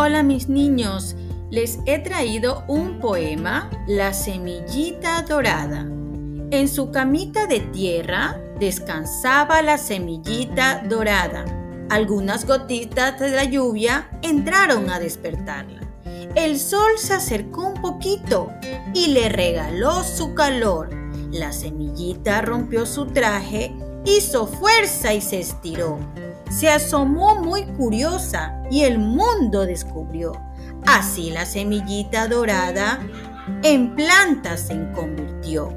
Hola mis niños, les he traído un poema, La semillita dorada. En su camita de tierra descansaba la semillita dorada. Algunas gotitas de la lluvia entraron a despertarla. El sol se acercó un poquito y le regaló su calor. La semillita rompió su traje, hizo fuerza y se estiró. Se asomó muy curiosa y el mundo descubrió. Así la semillita dorada en planta se convirtió.